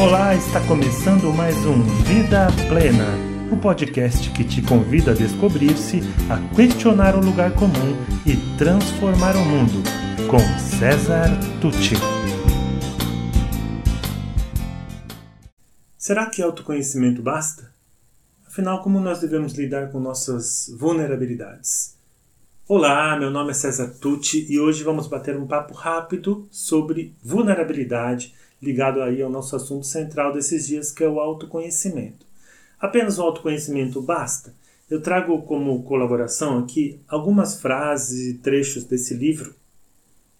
Olá, está começando mais um Vida Plena, o um podcast que te convida a descobrir-se, a questionar o lugar comum e transformar o mundo, com César Tucci. Será que autoconhecimento basta? Afinal, como nós devemos lidar com nossas vulnerabilidades? Olá, meu nome é César Tucci e hoje vamos bater um papo rápido sobre vulnerabilidade ligado aí ao nosso assunto central desses dias, que é o autoconhecimento. Apenas o autoconhecimento basta? Eu trago como colaboração aqui algumas frases e trechos desse livro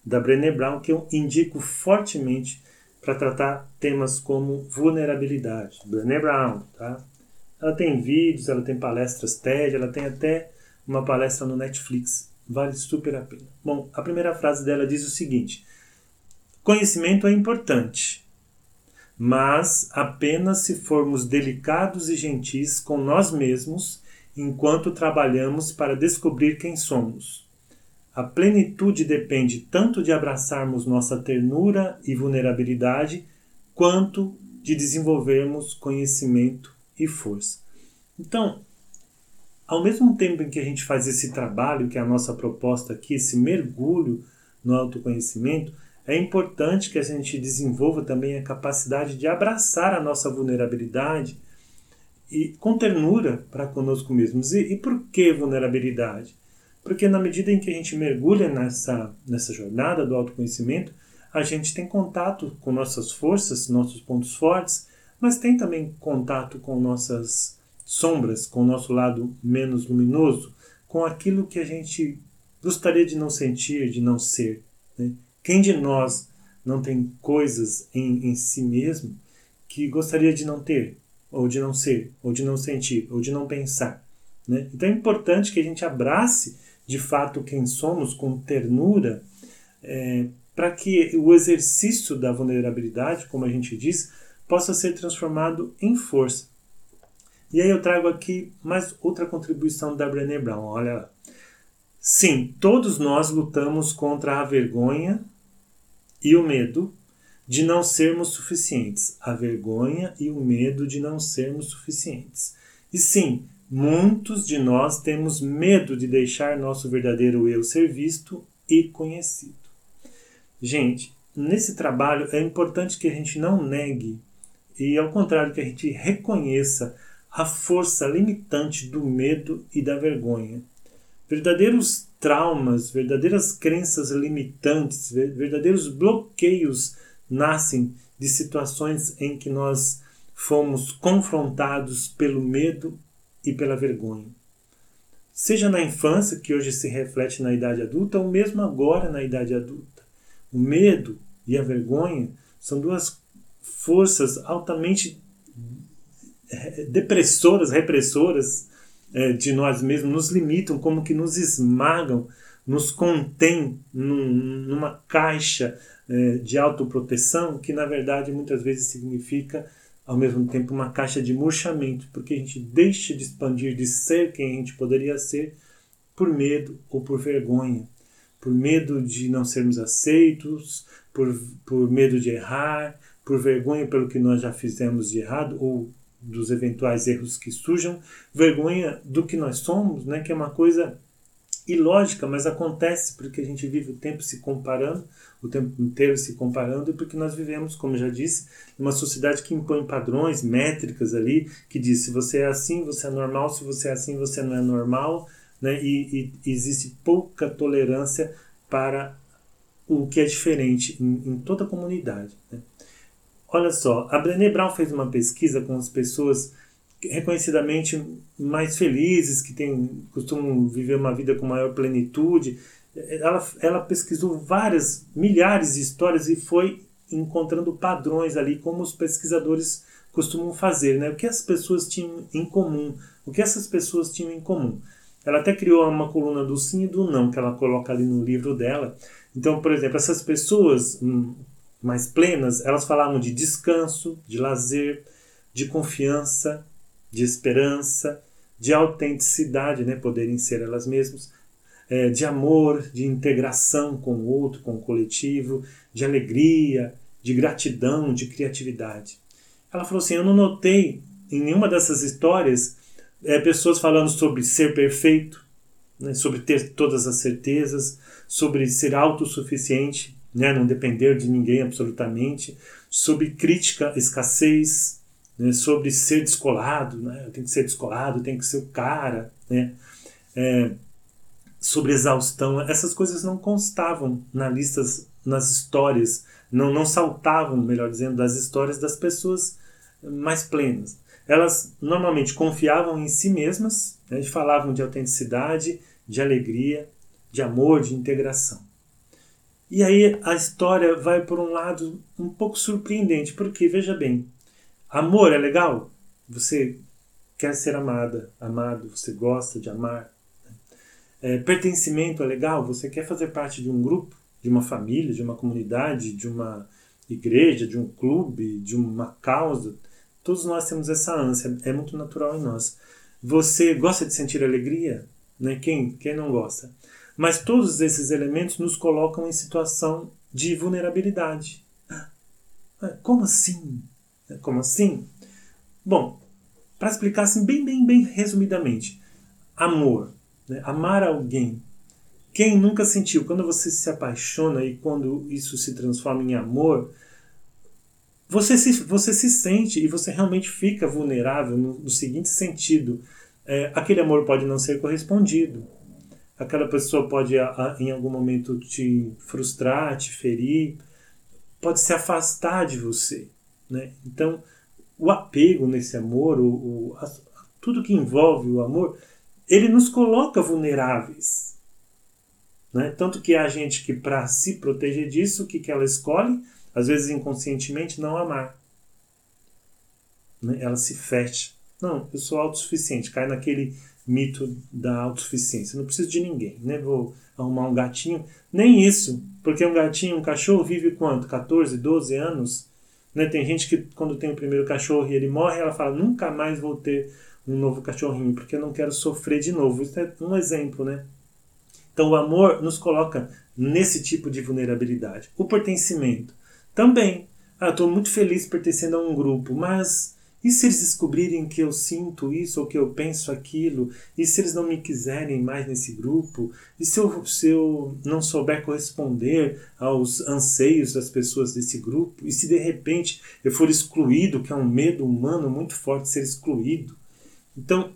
da Brené Brown que eu indico fortemente para tratar temas como vulnerabilidade. Brené Brown, tá? Ela tem vídeos, ela tem palestras TED, ela tem até uma palestra no Netflix. Vale super a pena. Bom, a primeira frase dela diz o seguinte: Conhecimento é importante, mas apenas se formos delicados e gentis com nós mesmos enquanto trabalhamos para descobrir quem somos. A plenitude depende tanto de abraçarmos nossa ternura e vulnerabilidade, quanto de desenvolvermos conhecimento e força. Então, ao mesmo tempo em que a gente faz esse trabalho, que é a nossa proposta aqui, esse mergulho no autoconhecimento, é importante que a gente desenvolva também a capacidade de abraçar a nossa vulnerabilidade e com ternura para conosco mesmos. E, e por que vulnerabilidade? Porque na medida em que a gente mergulha nessa, nessa jornada do autoconhecimento, a gente tem contato com nossas forças, nossos pontos fortes, mas tem também contato com nossas sombras, com o nosso lado menos luminoso, com aquilo que a gente gostaria de não sentir, de não ser. Né? Quem de nós não tem coisas em, em si mesmo que gostaria de não ter, ou de não ser, ou de não sentir, ou de não pensar? Né? Então é importante que a gente abrace de fato quem somos com ternura, é, para que o exercício da vulnerabilidade, como a gente diz, possa ser transformado em força. E aí eu trago aqui mais outra contribuição da Brené Brown. Olha lá. Sim, todos nós lutamos contra a vergonha e o medo de não sermos suficientes. A vergonha e o medo de não sermos suficientes. E sim, muitos de nós temos medo de deixar nosso verdadeiro eu ser visto e conhecido. Gente, nesse trabalho é importante que a gente não negue e, ao contrário, que a gente reconheça a força limitante do medo e da vergonha. Verdadeiros traumas, verdadeiras crenças limitantes, verdadeiros bloqueios nascem de situações em que nós fomos confrontados pelo medo e pela vergonha. Seja na infância, que hoje se reflete na idade adulta, ou mesmo agora na idade adulta. O medo e a vergonha são duas forças altamente eh, depressoras, repressoras é, de nós mesmos nos limitam, como que nos esmagam, nos contém num, numa caixa é, de autoproteção que na verdade muitas vezes significa ao mesmo tempo uma caixa de murchamento, porque a gente deixa de expandir, de ser quem a gente poderia ser por medo ou por vergonha, por medo de não sermos aceitos, por, por medo de errar, por vergonha pelo que nós já fizemos de errado ou dos eventuais erros que surjam, vergonha do que nós somos, né, que é uma coisa ilógica, mas acontece porque a gente vive o tempo se comparando, o tempo inteiro se comparando, e porque nós vivemos, como já disse, uma sociedade que impõe padrões, métricas ali, que diz se você é assim, você é normal, se você é assim, você não é normal, né, e, e existe pouca tolerância para o que é diferente em, em toda a comunidade. Né. Olha só, a Brené Brown fez uma pesquisa com as pessoas reconhecidamente mais felizes, que têm, costumam viver uma vida com maior plenitude. Ela, ela pesquisou várias, milhares de histórias e foi encontrando padrões ali, como os pesquisadores costumam fazer, né? O que as pessoas tinham em comum, o que essas pessoas tinham em comum. Ela até criou uma coluna do sim e do não, que ela coloca ali no livro dela. Então, por exemplo, essas pessoas hum, mais plenas, elas falavam de descanso, de lazer, de confiança, de esperança, de autenticidade, né, poderem ser elas mesmas, é, de amor, de integração com o outro, com o coletivo, de alegria, de gratidão, de criatividade. Ela falou assim: Eu não notei em nenhuma dessas histórias é, pessoas falando sobre ser perfeito, né, sobre ter todas as certezas, sobre ser autossuficiente, né, não depender de ninguém absolutamente, sobre crítica escassez, né, sobre ser descolado, né, que ser descolado, tenho que ser o cara, né, é, sobre exaustão, essas coisas não constavam na listas, nas histórias, não, não saltavam, melhor dizendo, das histórias das pessoas mais plenas. Elas normalmente confiavam em si mesmas, né, falavam de autenticidade, de alegria, de amor, de integração. E aí a história vai por um lado um pouco surpreendente, porque veja bem, amor é legal? Você quer ser amada, amado, você gosta de amar. Né? É, pertencimento é legal? Você quer fazer parte de um grupo, de uma família, de uma comunidade, de uma igreja, de um clube, de uma causa. Todos nós temos essa ânsia, é muito natural em nós. Você gosta de sentir alegria? Né? Quem, quem não gosta? Mas todos esses elementos nos colocam em situação de vulnerabilidade. Ah, como assim? Como assim? Bom, para explicar assim bem, bem, bem resumidamente, amor, né? amar alguém. Quem nunca sentiu quando você se apaixona e quando isso se transforma em amor, você se, você se sente e você realmente fica vulnerável no, no seguinte sentido: é, aquele amor pode não ser correspondido, aquela pessoa pode em algum momento te frustrar, te ferir, pode se afastar de você. Né? Então, o apego nesse amor, o, o a, tudo que envolve o amor, ele nos coloca vulneráveis. Né? Tanto que há gente que, para se proteger disso, o que, que ela escolhe? às vezes inconscientemente, não amar. Né? Ela se fecha. Não, eu sou autossuficiente. Cai naquele mito da autossuficiência. Não preciso de ninguém. Né? Vou arrumar um gatinho. Nem isso, porque um gatinho, um cachorro vive quanto? 14, 12 anos? Né? Tem gente que quando tem o primeiro cachorro e ele morre, ela fala, nunca mais vou ter um novo cachorrinho, porque eu não quero sofrer de novo. Isso é um exemplo, né? Então o amor nos coloca nesse tipo de vulnerabilidade. O pertencimento. Também. Ah, estou muito feliz pertencendo a um grupo, mas e se eles descobrirem que eu sinto isso ou que eu penso aquilo? E se eles não me quiserem mais nesse grupo? E se eu, se eu não souber corresponder aos anseios das pessoas desse grupo? E se de repente eu for excluído, que é um medo humano muito forte ser excluído? Então,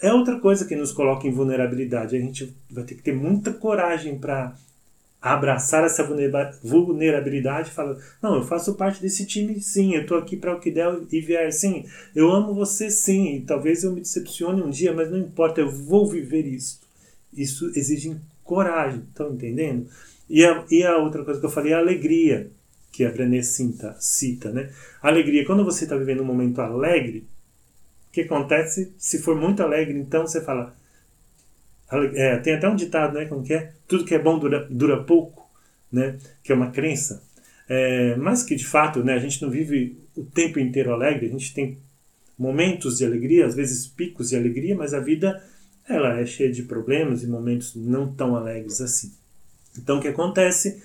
é outra coisa que nos coloca em vulnerabilidade. A gente vai ter que ter muita coragem para abraçar essa vulnerabilidade e falar: não, eu faço parte desse time sim, eu estou aqui para o que der e vier sim, eu amo você sim, talvez eu me decepcione um dia, mas não importa, eu vou viver isso. Isso exige coragem, estão entendendo? E a, e a outra coisa que eu falei é a alegria, que a Brené cita, cita né? Alegria, quando você está vivendo um momento alegre, o que acontece? Se for muito alegre, então você fala é, tem até um ditado, né? Como que é? Tudo que é bom dura, dura pouco, né? Que é uma crença. É, mas que de fato, né? A gente não vive o tempo inteiro alegre. A gente tem momentos de alegria, às vezes picos de alegria, mas a vida ela é cheia de problemas e momentos não tão alegres assim. Então, o que acontece?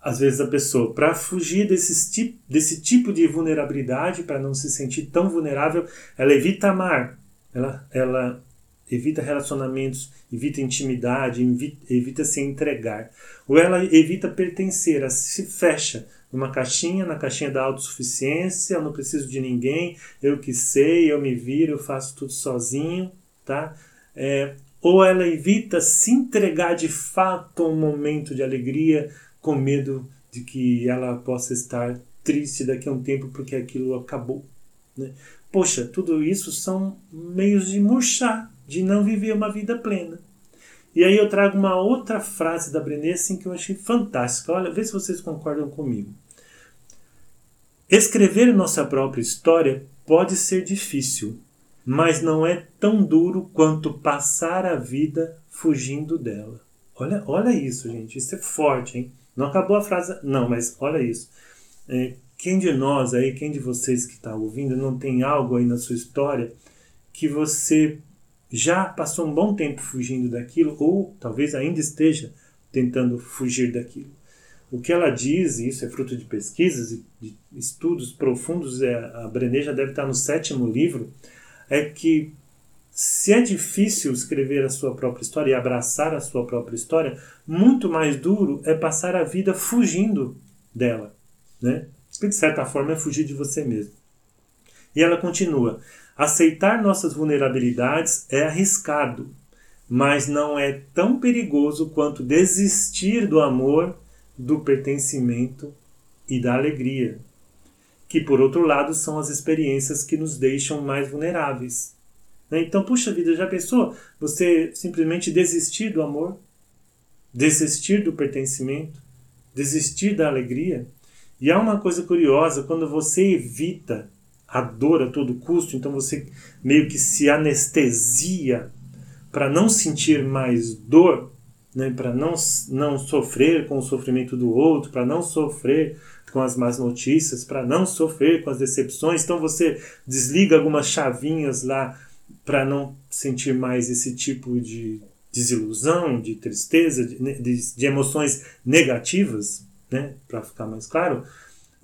Às vezes a pessoa, para fugir desse, desse tipo de vulnerabilidade, para não se sentir tão vulnerável, ela evita amar, ela, ela evita relacionamentos, evita intimidade, evita, evita se entregar. Ou ela evita pertencer, ela se fecha numa caixinha, na caixinha da autossuficiência, eu não preciso de ninguém, eu que sei, eu me viro, eu faço tudo sozinho, tá? É, ou ela evita se entregar de fato a um momento de alegria, com medo de que ela possa estar triste daqui a um tempo porque aquilo acabou. Né? Poxa, tudo isso são meios de murchar de não viver uma vida plena. E aí eu trago uma outra frase da Brené assim, que eu achei fantástica. Olha, vê se vocês concordam comigo. Escrever nossa própria história pode ser difícil, mas não é tão duro quanto passar a vida fugindo dela. Olha, olha isso, gente. Isso é forte, hein? Não acabou a frase, não, mas olha isso. É, quem de nós aí, quem de vocês que está ouvindo, não tem algo aí na sua história que você já passou um bom tempo fugindo daquilo, ou talvez ainda esteja tentando fugir daquilo. O que ela diz, e isso é fruto de pesquisas e de estudos profundos, é, a Brené já deve estar no sétimo livro, é que se é difícil escrever a sua própria história e abraçar a sua própria história, muito mais duro é passar a vida fugindo dela, né? Que de certa forma é fugir de você mesmo. E ela continua: aceitar nossas vulnerabilidades é arriscado, mas não é tão perigoso quanto desistir do amor, do pertencimento e da alegria, que por outro lado são as experiências que nos deixam mais vulneráveis. Né? Então, puxa vida, já pensou você simplesmente desistir do amor, desistir do pertencimento, desistir da alegria? E há uma coisa curiosa, quando você evita a dor a todo custo, então você meio que se anestesia para não sentir mais dor, né, para não, não sofrer com o sofrimento do outro, para não sofrer com as más notícias, para não sofrer com as decepções. Então você desliga algumas chavinhas lá para não sentir mais esse tipo de desilusão, de tristeza, de, né, de, de emoções negativas, né, para ficar mais claro,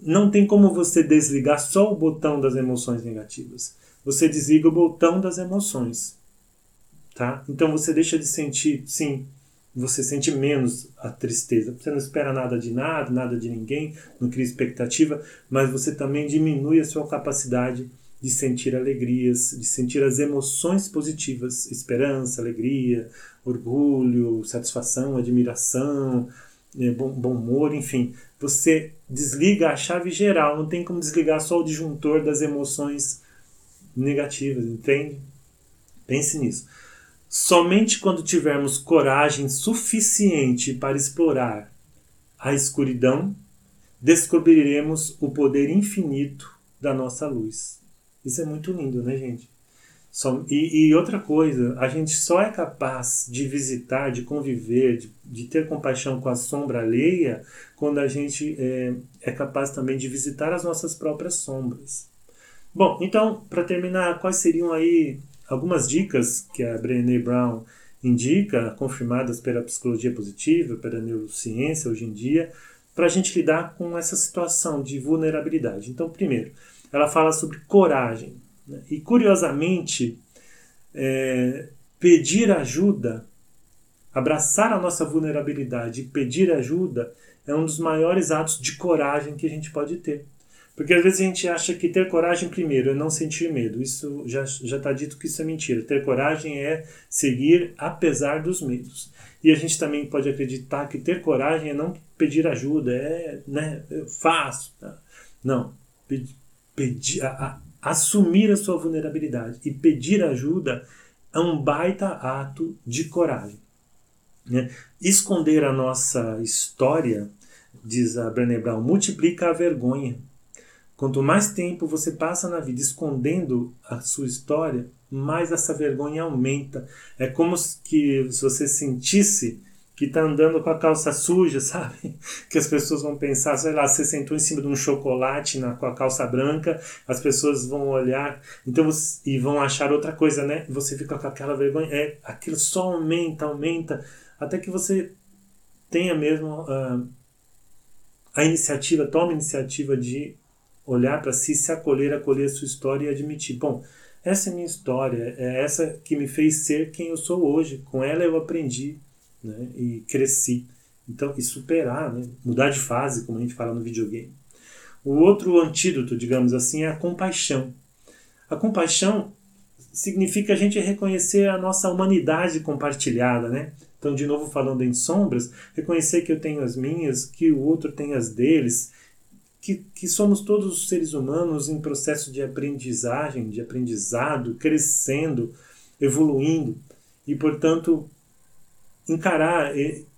não tem como você desligar só o botão das emoções negativas. Você desliga o botão das emoções, tá? Então você deixa de sentir, sim, você sente menos a tristeza. Você não espera nada de nada, nada de ninguém, não cria expectativa, mas você também diminui a sua capacidade de sentir alegrias, de sentir as emoções positivas, esperança, alegria, orgulho, satisfação, admiração, eh, bom, bom humor, enfim. Você desliga a chave geral, não tem como desligar só o disjuntor das emoções negativas, entende? Pense nisso. Somente quando tivermos coragem suficiente para explorar a escuridão, descobriremos o poder infinito da nossa luz. Isso é muito lindo, né, gente? E, e, outra coisa, a gente só é capaz de visitar, de conviver, de, de ter compaixão com a sombra alheia quando a gente é, é capaz também de visitar as nossas próprias sombras. Bom, então, para terminar, quais seriam aí algumas dicas que a Brené Brown indica, confirmadas pela psicologia positiva, pela neurociência hoje em dia, para a gente lidar com essa situação de vulnerabilidade? Então, primeiro, ela fala sobre coragem. Né? E curiosamente, é, pedir ajuda, abraçar a nossa vulnerabilidade e pedir ajuda é um dos maiores atos de coragem que a gente pode ter. Porque às vezes a gente acha que ter coragem, primeiro, é não sentir medo. Isso já está dito que isso é mentira. Ter coragem é seguir apesar dos medos. E a gente também pode acreditar que ter coragem é não pedir ajuda, é, né, eu faço. Tá? Não pedir, a, a, assumir a sua vulnerabilidade e pedir ajuda é um baita ato de coragem. Né? Esconder a nossa história, diz a Brené Brown, multiplica a vergonha. Quanto mais tempo você passa na vida escondendo a sua história, mais essa vergonha aumenta. É como se você sentisse que tá andando com a calça suja, sabe? Que as pessoas vão pensar, sei lá, você sentou em cima de um chocolate na, com a calça branca, as pessoas vão olhar então e vão achar outra coisa, né? Você fica com aquela vergonha, é, aquilo só aumenta, aumenta, até que você tenha mesmo uh, a iniciativa, toma a iniciativa de olhar para si, se acolher, acolher a sua história e admitir, bom, essa é a minha história, é essa que me fez ser quem eu sou hoje, com ela eu aprendi, né, e cresci. Então, e superar, né, mudar de fase, como a gente fala no videogame. O outro antídoto, digamos assim, é a compaixão. A compaixão significa a gente reconhecer a nossa humanidade compartilhada, né? Então, de novo falando em sombras, reconhecer que eu tenho as minhas, que o outro tem as deles, que, que somos todos seres humanos em processo de aprendizagem, de aprendizado, crescendo, evoluindo. E, portanto, encarar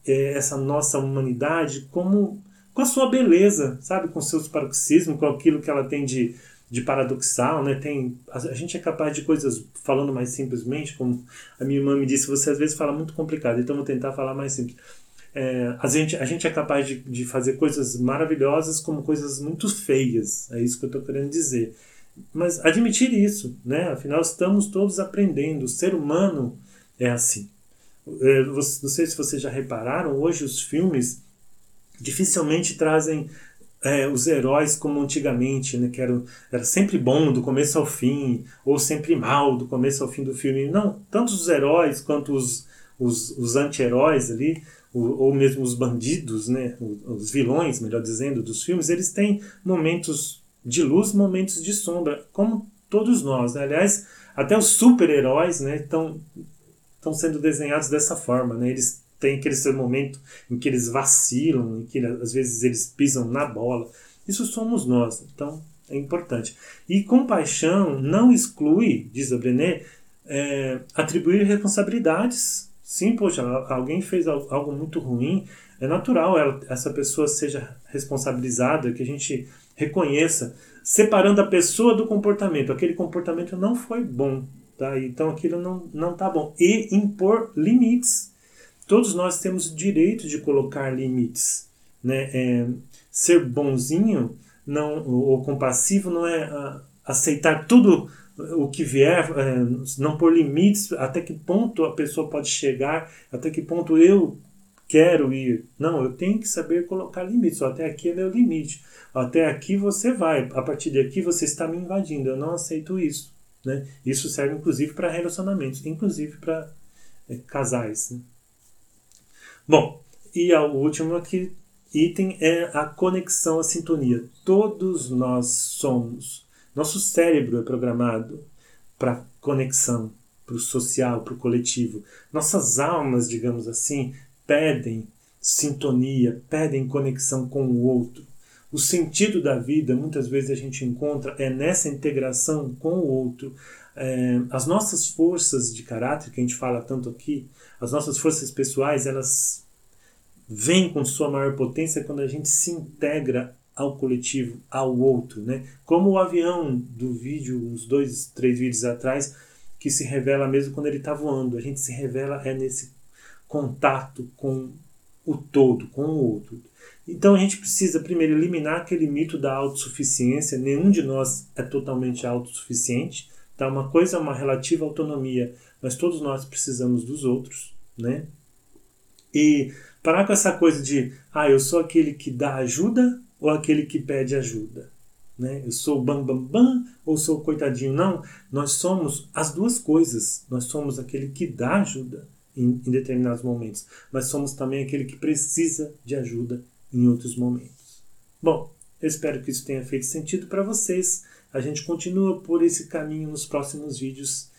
essa nossa humanidade como com a sua beleza, sabe, com seus paroxismos, com aquilo que ela tem de, de paradoxal, né? Tem a, a, gente é capaz de coisas falando mais simplesmente, como a minha irmã me disse, você às vezes fala muito complicado, então vou tentar falar mais simples. É, a, gente, a gente é capaz de, de fazer coisas maravilhosas como coisas muito feias, é isso que eu estou querendo dizer. Mas admitir isso, né? Afinal, estamos todos aprendendo. O ser humano é assim. É, não sei se vocês já repararam, hoje os filmes dificilmente trazem é, os heróis como antigamente, né, que era, era sempre bom do começo ao fim, ou sempre mal do começo ao fim do filme. Não, tanto os heróis quanto os, os, os anti-heróis ali, ou, ou mesmo os bandidos, né, os vilões, melhor dizendo, dos filmes, eles têm momentos de luz, momentos de sombra, como todos nós. Né? Aliás, até os super-heróis né, estão sendo desenhados dessa forma. Né? Eles têm aquele seu momento em que eles vacilam, em que às vezes eles pisam na bola. Isso somos nós. Então, é importante. E compaixão não exclui, diz a Brené, é, atribuir responsabilidades. Sim, poxa, alguém fez algo muito ruim, é natural ela, essa pessoa seja responsabilizada, que a gente reconheça, separando a pessoa do comportamento. Aquele comportamento não foi bom, tá? Então aquilo não não tá bom. E impor limites. Todos nós temos o direito de colocar limites, né? É, ser bonzinho não ou compassivo não é a, aceitar tudo o que vier, é, não pôr limites, até que ponto a pessoa pode chegar, até que ponto eu quero ir. Não, eu tenho que saber colocar limites. Até aqui é meu limite. Até aqui você vai. A partir de aqui você está me invadindo. Eu não aceito isso. Né? Isso serve inclusive para relacionamentos, inclusive para é, casais. Né? Bom, e o último aqui, item é a conexão, a sintonia. Todos nós somos. Nosso cérebro é programado para conexão, para o social, para o coletivo. Nossas almas, digamos assim, pedem sintonia, pedem conexão com o outro. O sentido da vida, muitas vezes a gente encontra, é nessa integração com o outro. É, as nossas forças de caráter, que a gente fala tanto aqui, as nossas forças pessoais, elas vêm com sua maior potência quando a gente se integra ao coletivo, ao outro, né? Como o avião do vídeo, uns dois, três vídeos atrás, que se revela mesmo quando ele está voando. A gente se revela é nesse contato com o todo, com o outro. Então a gente precisa primeiro eliminar aquele mito da autossuficiência. Nenhum de nós é totalmente autossuficiente. Tá? Uma coisa é uma relativa autonomia, mas todos nós precisamos dos outros, né? E parar com essa coisa de, ah, eu sou aquele que dá ajuda ou aquele que pede ajuda. Né? Eu sou bam bam bam ou sou coitadinho. Não, nós somos as duas coisas. Nós somos aquele que dá ajuda em, em determinados momentos, mas somos também aquele que precisa de ajuda em outros momentos. Bom, eu espero que isso tenha feito sentido para vocês. A gente continua por esse caminho nos próximos vídeos.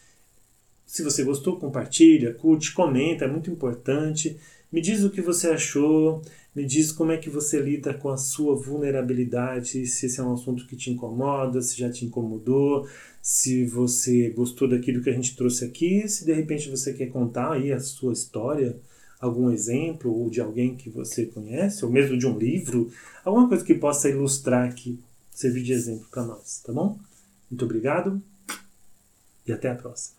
Se você gostou, compartilha, curte, comenta, é muito importante. Me diz o que você achou, me diz como é que você lida com a sua vulnerabilidade, se esse é um assunto que te incomoda, se já te incomodou, se você gostou daquilo que a gente trouxe aqui, se de repente você quer contar aí a sua história, algum exemplo ou de alguém que você conhece, ou mesmo de um livro, alguma coisa que possa ilustrar aqui, servir de exemplo para nós, tá bom? Muito obrigado e até a próxima.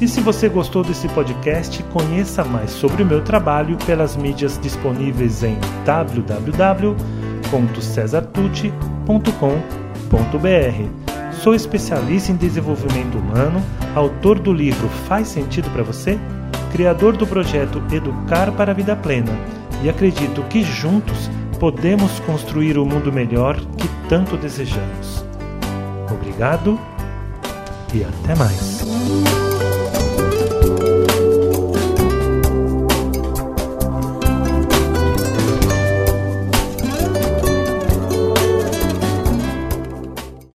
E se você gostou desse podcast, conheça mais sobre o meu trabalho pelas mídias disponíveis em www.cesartucci.com.br. Sou especialista em desenvolvimento humano, autor do livro Faz Sentido para Você? Criador do projeto Educar para a Vida Plena, e acredito que juntos podemos construir o mundo melhor que tanto desejamos. Obrigado e até mais.